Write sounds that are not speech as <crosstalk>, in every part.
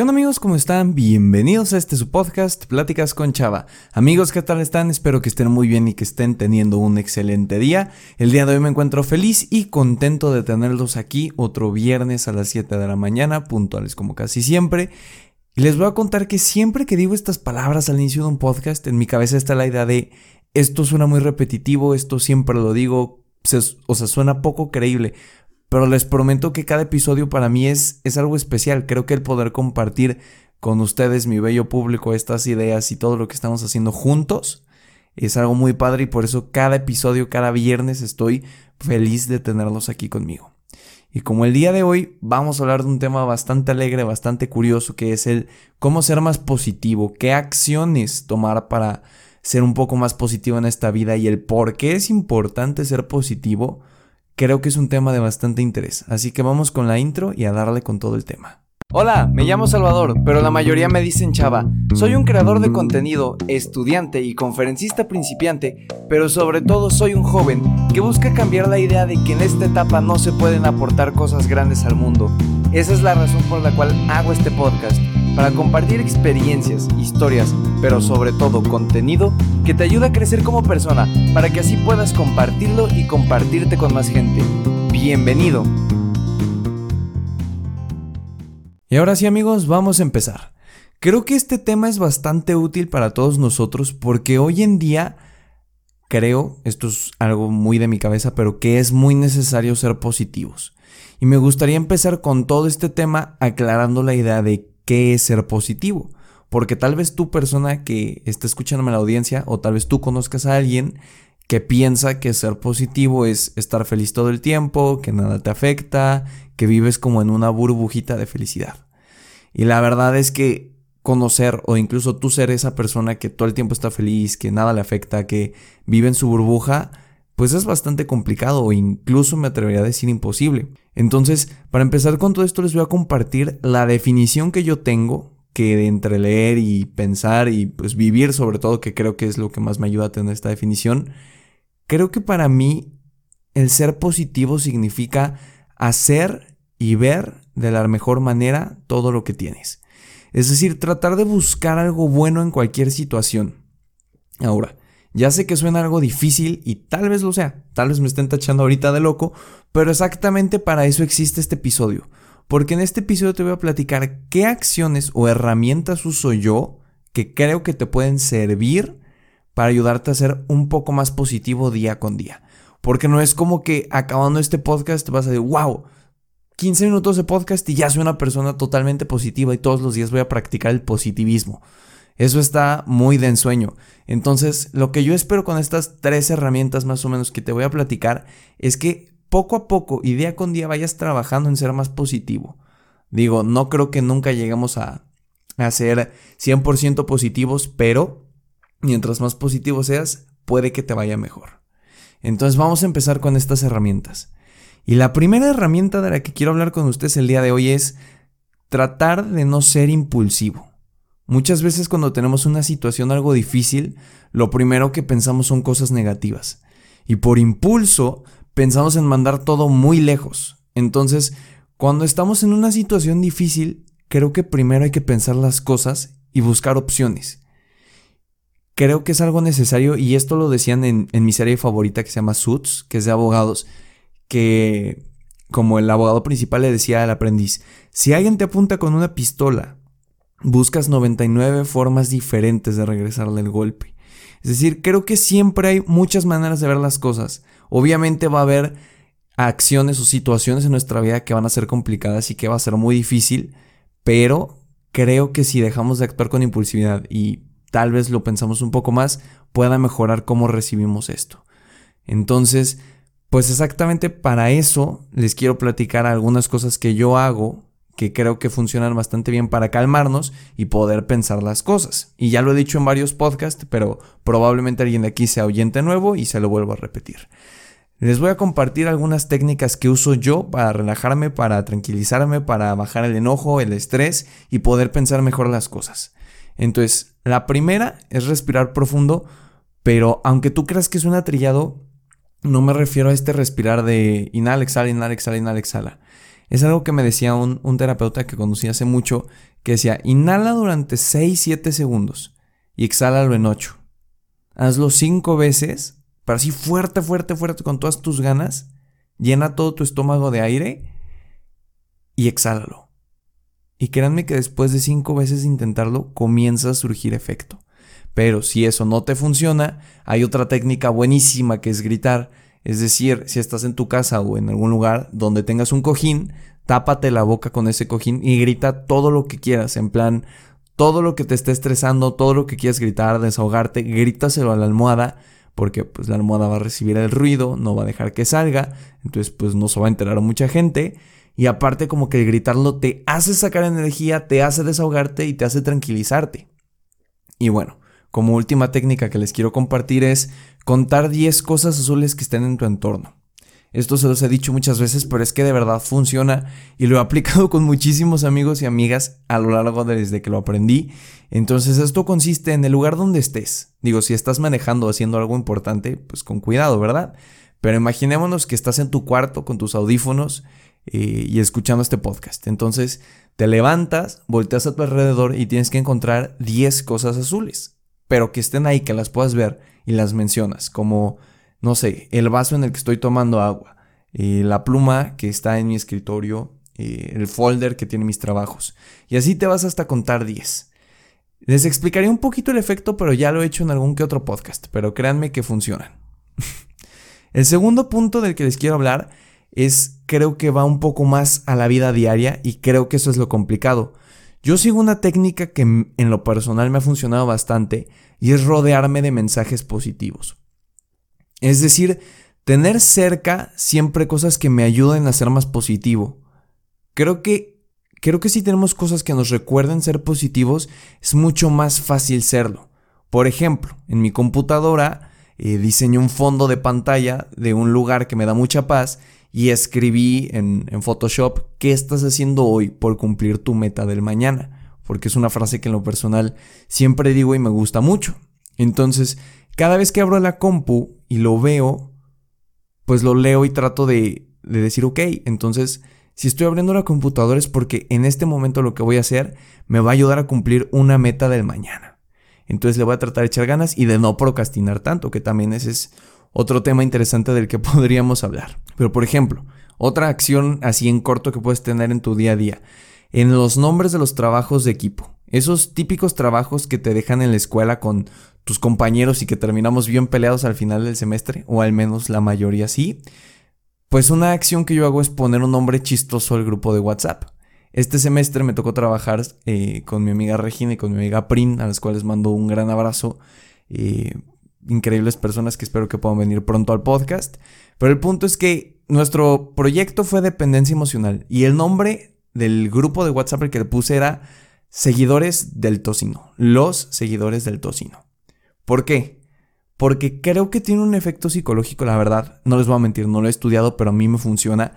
¿Qué amigos? ¿Cómo están? Bienvenidos a este su podcast, Pláticas con Chava. Amigos, ¿qué tal están? Espero que estén muy bien y que estén teniendo un excelente día. El día de hoy me encuentro feliz y contento de tenerlos aquí otro viernes a las 7 de la mañana, puntuales como casi siempre. Les voy a contar que siempre que digo estas palabras al inicio de un podcast, en mi cabeza está la idea de esto suena muy repetitivo, esto siempre lo digo, o sea, suena poco creíble pero les prometo que cada episodio para mí es, es algo especial. Creo que el poder compartir con ustedes, mi bello público, estas ideas y todo lo que estamos haciendo juntos es algo muy padre y por eso cada episodio, cada viernes estoy feliz de tenerlos aquí conmigo. Y como el día de hoy vamos a hablar de un tema bastante alegre, bastante curioso, que es el cómo ser más positivo, qué acciones tomar para ser un poco más positivo en esta vida y el por qué es importante ser positivo, creo que es un tema de bastante interés, así que vamos con la intro y a darle con todo el tema. Hola, me llamo Salvador, pero la mayoría me dicen Chava. Soy un creador de contenido, estudiante y conferencista principiante, pero sobre todo soy un joven que busca cambiar la idea de que en esta etapa no se pueden aportar cosas grandes al mundo. Esa es la razón por la cual hago este podcast para compartir experiencias, historias, pero sobre todo contenido que te ayuda a crecer como persona, para que así puedas compartirlo y compartirte con más gente. Bienvenido. Y ahora sí amigos, vamos a empezar. Creo que este tema es bastante útil para todos nosotros porque hoy en día creo, esto es algo muy de mi cabeza, pero que es muy necesario ser positivos. Y me gustaría empezar con todo este tema aclarando la idea de qué es ser positivo. Porque tal vez tú persona que está escuchándome la audiencia o tal vez tú conozcas a alguien que piensa que ser positivo es estar feliz todo el tiempo, que nada te afecta, que vives como en una burbujita de felicidad. Y la verdad es que conocer o incluso tú ser esa persona que todo el tiempo está feliz, que nada le afecta, que vive en su burbuja, pues es bastante complicado o incluso me atrevería a decir imposible. Entonces, para empezar con todo esto les voy a compartir la definición que yo tengo, que de entre leer y pensar y pues vivir sobre todo, que creo que es lo que más me ayuda a tener esta definición, creo que para mí el ser positivo significa hacer y ver de la mejor manera todo lo que tienes. Es decir, tratar de buscar algo bueno en cualquier situación. Ahora, ya sé que suena algo difícil y tal vez lo sea, tal vez me estén tachando ahorita de loco, pero exactamente para eso existe este episodio. Porque en este episodio te voy a platicar qué acciones o herramientas uso yo que creo que te pueden servir para ayudarte a ser un poco más positivo día con día. Porque no es como que acabando este podcast vas a decir, wow, 15 minutos de podcast y ya soy una persona totalmente positiva y todos los días voy a practicar el positivismo. Eso está muy de ensueño. Entonces, lo que yo espero con estas tres herramientas más o menos que te voy a platicar es que poco a poco y día con día vayas trabajando en ser más positivo. Digo, no creo que nunca lleguemos a, ser 100% positivos, pero mientras más positivo seas, puede que te vaya mejor. Entonces vamos a empezar con estas herramientas. Y la primera herramienta de la que quiero hablar con ustedes el día de hoy es tratar de no ser impulsivo. Muchas veces cuando tenemos una situación algo difícil, lo primero que pensamos son cosas negativas. Y por impulso pensamos en mandar todo muy lejos. Entonces, cuando estamos en una situación difícil, creo que primero hay que pensar las cosas y buscar opciones. Creo que es algo necesario y esto lo decían en, mi serie favorita que se llama Suits, que es de abogados, que como el abogado principal le decía al aprendiz, si alguien te apunta con una pistola buscas 99 formas diferentes de regresarle el golpe. Es decir, creo que siempre hay muchas maneras de ver las cosas. Obviamente va a haber acciones o situaciones en nuestra vida que van a ser complicadas y que va a ser muy difícil, pero creo que si dejamos de actuar con impulsividad y tal vez lo pensamos un poco más, pueda mejorar cómo recibimos esto. Entonces, pues exactamente para eso les quiero platicar algunas cosas que yo hago que creo que funcionan bastante bien para calmarnos y poder pensar las cosas. Y ya lo he dicho en varios podcasts, pero probablemente alguien de aquí sea oyente nuevo y se lo vuelvo a repetir. Les voy a compartir algunas técnicas que uso yo para relajarme, para tranquilizarme, para bajar el enojo, el estrés y poder pensar mejor las cosas. Entonces, la primera es respirar profundo, pero aunque tú creas que es un atrillado, no me refiero a este respirar de inhala, exhala, inhala, exhala, inhala, exhala. Es algo que me decía un, terapeuta que conocí hace mucho, que decía, inhala durante 6-7 segundos y exhálalo en 8. Hazlo 5 veces, para así fuerte, fuerte, fuerte, con todas tus ganas. Llena todo tu estómago de aire y exhálalo. Y créanme que después de 5 veces de intentarlo, comienza a surgir efecto. Pero si eso no te funciona, hay otra técnica buenísima que es gritar. Es decir, si estás en tu casa o en algún lugar donde tengas un cojín, tápate la boca con ese cojín y grita todo lo que quieras, en plan, todo lo que te esté estresando, todo lo que quieras gritar, desahogarte, grítaselo a la almohada, porque pues la almohada va a recibir el ruido, no va a dejar que salga, entonces pues no se va a enterar mucha gente. Y aparte como que gritarlo te hace sacar energía, te hace desahogarte y te hace tranquilizarte. Y bueno, como última técnica que les quiero compartir es contar 10 cosas azules que estén en tu entorno. Esto se los he dicho muchas veces, pero es que de verdad funciona y lo he <laughs> aplicado con muchísimos amigos y amigas a lo largo de desde que lo aprendí. Entonces esto consiste en el lugar donde estés. Digo, si estás manejando o haciendo algo importante, pues con cuidado, ¿verdad? Pero imaginémonos que estás en tu cuarto con tus audífonos eh, y escuchando este podcast. Entonces te levantas, volteas a tu alrededor y tienes que encontrar 10 cosas azules pero que estén ahí, que las puedas ver y las mencionas, como, no sé, el vaso en el que estoy tomando agua, eh, la pluma que está en mi escritorio, eh, el folder que tiene mis trabajos. Y así te vas hasta contar 10. Les explicaré un poquito el efecto, pero ya lo he hecho en algún que otro podcast, pero créanme que funcionan. <laughs> el segundo punto del que les quiero hablar es, creo que va un poco más a la vida diaria y creo que eso es lo complicado. Yo sigo una técnica que en lo personal me ha funcionado bastante y es rodearme de mensajes positivos. Es decir, tener cerca siempre cosas que me ayuden a ser más positivo. Creo que creo que si tenemos cosas que nos recuerden ser positivos, es mucho más fácil serlo. Por ejemplo, en mi computadora eh, diseñé un fondo de pantalla de un lugar que me da mucha paz y escribí en, Photoshop qué estás haciendo hoy por cumplir tu meta del mañana, porque es una frase que en lo personal siempre digo y me gusta mucho. Entonces, cada vez que abro la compu y lo veo, pues lo leo y trato de, de decir, ok, entonces, si estoy abriendo la computadora es porque en este momento lo que voy a hacer me va a ayudar a cumplir una meta del mañana. Entonces le voy a tratar de echar ganas y de no procrastinar tanto, que también es otro tema interesante del que <laughs> podríamos hablar. Pero por ejemplo, otra acción así en corto que puedes tener en tu día a día. En los nombres de los trabajos de equipo. Esos típicos trabajos que te dejan en la escuela con tus compañeros y que terminamos bien peleados al final del semestre, o al menos la mayoría sí. Pues una acción que yo hago es poner un nombre chistoso al grupo de WhatsApp. Este semestre me tocó trabajar eh, con mi amiga Regina y con mi amiga Prin, a las cuales mando un gran abrazo. Eh, increíbles personas que espero que puedan venir pronto al podcast. Pero el punto es que nuestro proyecto fue dependencia emocional y el nombre del grupo de WhatsApp que le puse era Seguidores del Tocino. Los seguidores del Tocino. ¿Por qué? Porque creo que tiene un efecto psicológico, la verdad. No les voy a mentir, no lo he estudiado, pero a mí me funciona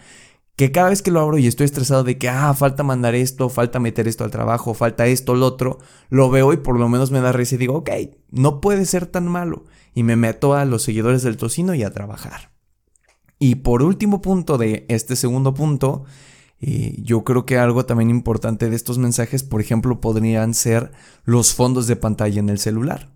que cada vez que lo abro y estoy estresado de que, ah, falta mandar esto, falta meter esto al trabajo, falta esto, lo otro, lo veo y por lo menos me da risa y digo, ok, no puede ser tan malo. Y me meto a los seguidores del tocino y a trabajar. Y por último punto de este segundo punto, eh, yo creo que algo también importante de estos mensajes, por ejemplo, podrían ser los fondos de pantalla en el celular.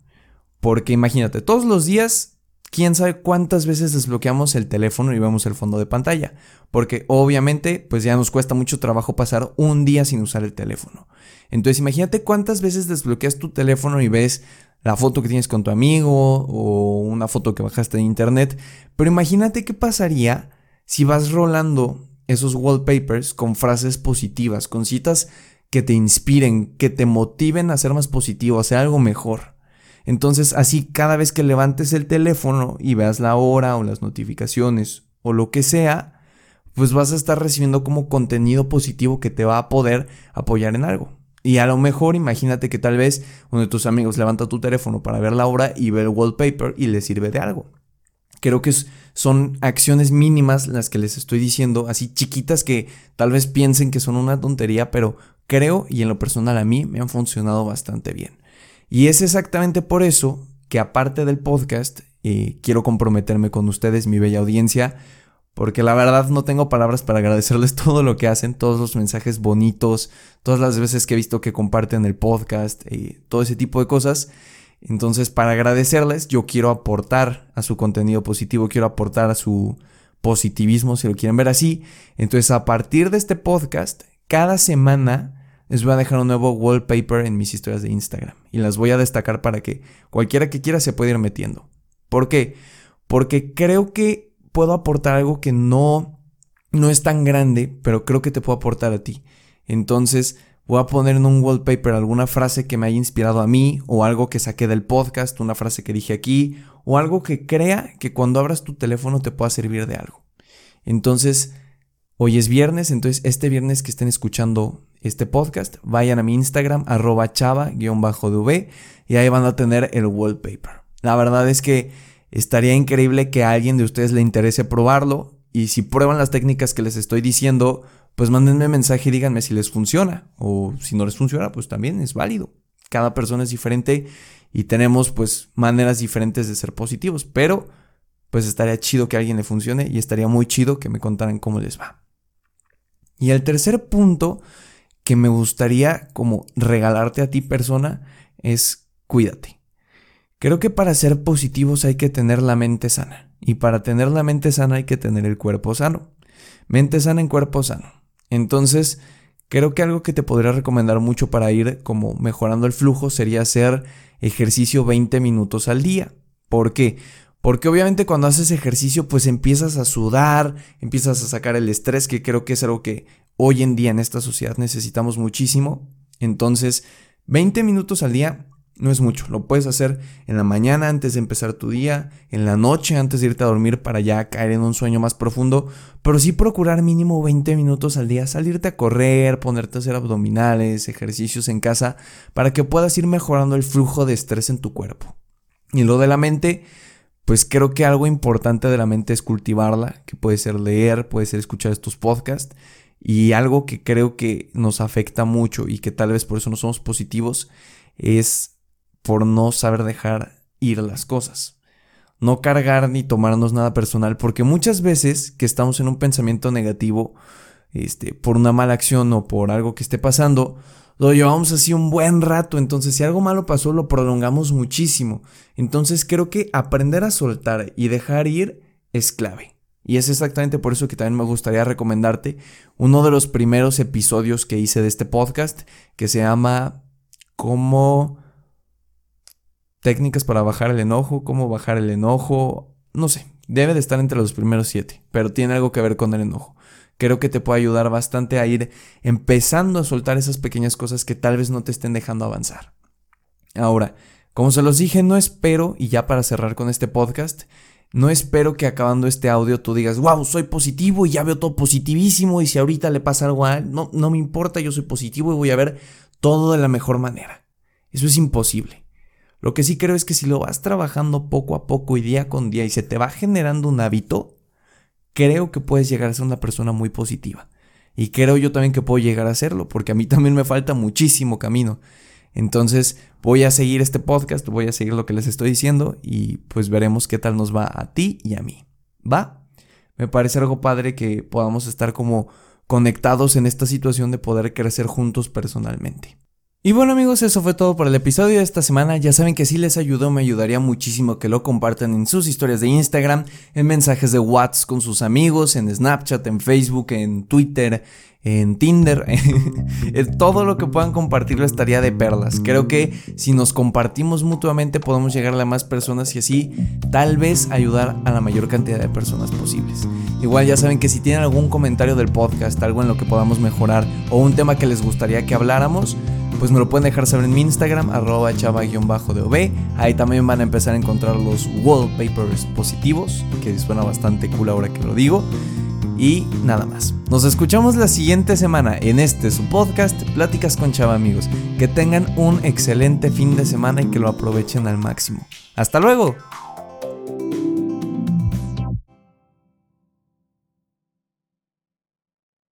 Porque imagínate, todos los días quién sabe cuántas veces desbloqueamos el teléfono y vemos el fondo de pantalla. Porque obviamente, pues ya nos cuesta mucho trabajo pasar un día sin usar el teléfono. Entonces, imagínate cuántas veces desbloqueas tu teléfono y ves la foto que tienes con tu amigo o una foto que bajaste de internet. Pero imagínate qué pasaría si vas rolando esos wallpapers con frases positivas, con citas que te inspiren, que te motiven a ser más positivo, a hacer algo mejor. Entonces, así cada vez que levantes el teléfono y veas la hora o las notificaciones o lo que sea, pues vas a estar recibiendo como contenido positivo que te va a poder apoyar en algo. Y a lo mejor imagínate que tal vez uno de tus amigos levanta tu teléfono para ver la hora y ve el wallpaper y le sirve de algo. Creo que son acciones mínimas las que les estoy diciendo, así chiquitas que tal vez piensen que son una tontería, pero creo y en lo personal a mí me han funcionado bastante bien. Y es exactamente por eso que aparte del podcast, eh, quiero comprometerme con ustedes, mi bella audiencia, porque la verdad no tengo palabras para agradecerles <laughs> todo lo que hacen, todos los mensajes bonitos, todas las veces que he visto que comparten el podcast y todo ese tipo de cosas. Entonces, para agradecerles, yo quiero aportar a su contenido positivo, quiero aportar a su positivismo, si lo quieren ver así. Entonces, a partir de este podcast, cada semana les voy a dejar un nuevo wallpaper en mis historias de Instagram y las voy a destacar para que cualquiera que quiera se pueda ir metiendo. ¿Por qué? Porque creo que puedo aportar algo que no, no es tan grande, pero creo que te puedo aportar a ti. Entonces voy a poner en un wallpaper alguna frase que me haya inspirado a mí o algo que saqué del podcast, una frase que dije aquí o algo que crea que cuando abras tu teléfono te pueda servir de algo. Entonces, hoy es viernes, entonces este viernes que estén escuchando este podcast, vayan a mi Instagram, arroba chava-dv, y ahí van a tener el wallpaper. La verdad es que Estaría increíble que a alguien de ustedes le interese probarlo y si prueban las técnicas que les estoy diciendo, pues mándenme mensaje y díganme si les funciona o si no les funciona, pues también es válido. Cada persona es diferente y tenemos pues maneras diferentes de ser positivos, pero pues estaría chido que a alguien le funcione y estaría muy chido que me contaran cómo les va. Y el tercer punto que me gustaría como regalarte a ti persona es cuídate. Creo que para ser positivos hay que tener la mente sana. Y para tener la mente sana hay que tener el cuerpo sano. Mente sana en cuerpo sano. Entonces, creo que algo que te podría recomendar mucho para ir como mejorando el flujo sería hacer ejercicio 20 minutos al día. ¿Por qué? Porque obviamente cuando haces ejercicio pues empiezas a sudar, empiezas a sacar el estrés, que creo que es algo que hoy en día en esta sociedad necesitamos muchísimo. Entonces, 20 minutos al día no es mucho, lo puedes hacer en la mañana antes de empezar tu día, en la noche antes de irte a dormir para ya caer en un sueño más profundo, pero sí procurar mínimo 20 minutos al día, salirte a correr, ponerte a hacer abdominales, ejercicios en casa, para que puedas ir mejorando el flujo de estrés en tu cuerpo. Y lo de la mente, pues creo que algo importante de la mente es cultivarla, que puede ser leer, puede ser escuchar estos podcasts, y algo que creo que nos afecta mucho y que tal vez por eso no somos positivos es por no saber dejar ir las cosas. No cargar ni tomarnos nada personal, porque muchas veces que estamos en un pensamiento negativo, este, por una mala acción o por algo que esté pasando, lo llevamos así un buen rato. Entonces, si algo malo pasó, lo prolongamos muchísimo. Entonces, creo que aprender a soltar y dejar ir es clave. Y es exactamente por eso que también me gustaría recomendarte uno de los primeros episodios que hice de este podcast, que se llama Cómo técnicas para bajar el enojo, cómo bajar el enojo, no sé, debe de estar entre los primeros siete, pero tiene algo que ver con el enojo. Creo que te puede ayudar bastante a ir empezando a soltar esas pequeñas cosas que tal vez no te estén dejando avanzar. Ahora, como se los dije, no espero, y ya para cerrar con este podcast, no espero que acabando este audio tú digas, wow, soy positivo y ya veo todo positivísimo y si ahorita le pasa algo a él, no, no me importa, yo soy positivo y voy a ver todo de la mejor manera. Eso es imposible. Lo que sí creo es que si lo vas trabajando poco a poco y día con día y se te va generando un hábito, creo que puedes llegar a ser una persona muy positiva. Y creo yo también que puedo llegar a hacerlo, porque a mí también me falta muchísimo camino. Entonces voy a seguir este podcast, voy a seguir lo que les estoy diciendo y pues veremos qué tal nos va a ti y a mí. ¿Va? Me parece algo padre que podamos estar como conectados en esta situación de poder crecer juntos personalmente. Y bueno amigos, eso fue todo por el episodio de esta semana. Ya saben que si les ayudó, me ayudaría muchísimo que lo compartan en sus historias de Instagram, en mensajes de WhatsApp con sus amigos, en Snapchat, en Facebook, en Twitter, en Tinder. <laughs> todo lo que puedan compartirlo estaría de perlas. Creo que si nos compartimos mutuamente podemos llegar a más personas y así tal vez ayudar a la mayor cantidad de personas posibles. Igual ya saben que si tienen algún comentario del podcast, algo en lo que podamos mejorar o un tema que les gustaría que habláramos, pues me lo pueden dejar saber en mi Instagram, arroba chava-dov. Ahí también van a empezar a encontrar los wallpapers positivos, que suena bastante cool ahora que lo digo. Y nada más. Nos escuchamos la siguiente semana en este su podcast, Pláticas con Chava amigos. Que tengan un excelente fin de semana y que lo aprovechen al máximo. Hasta luego.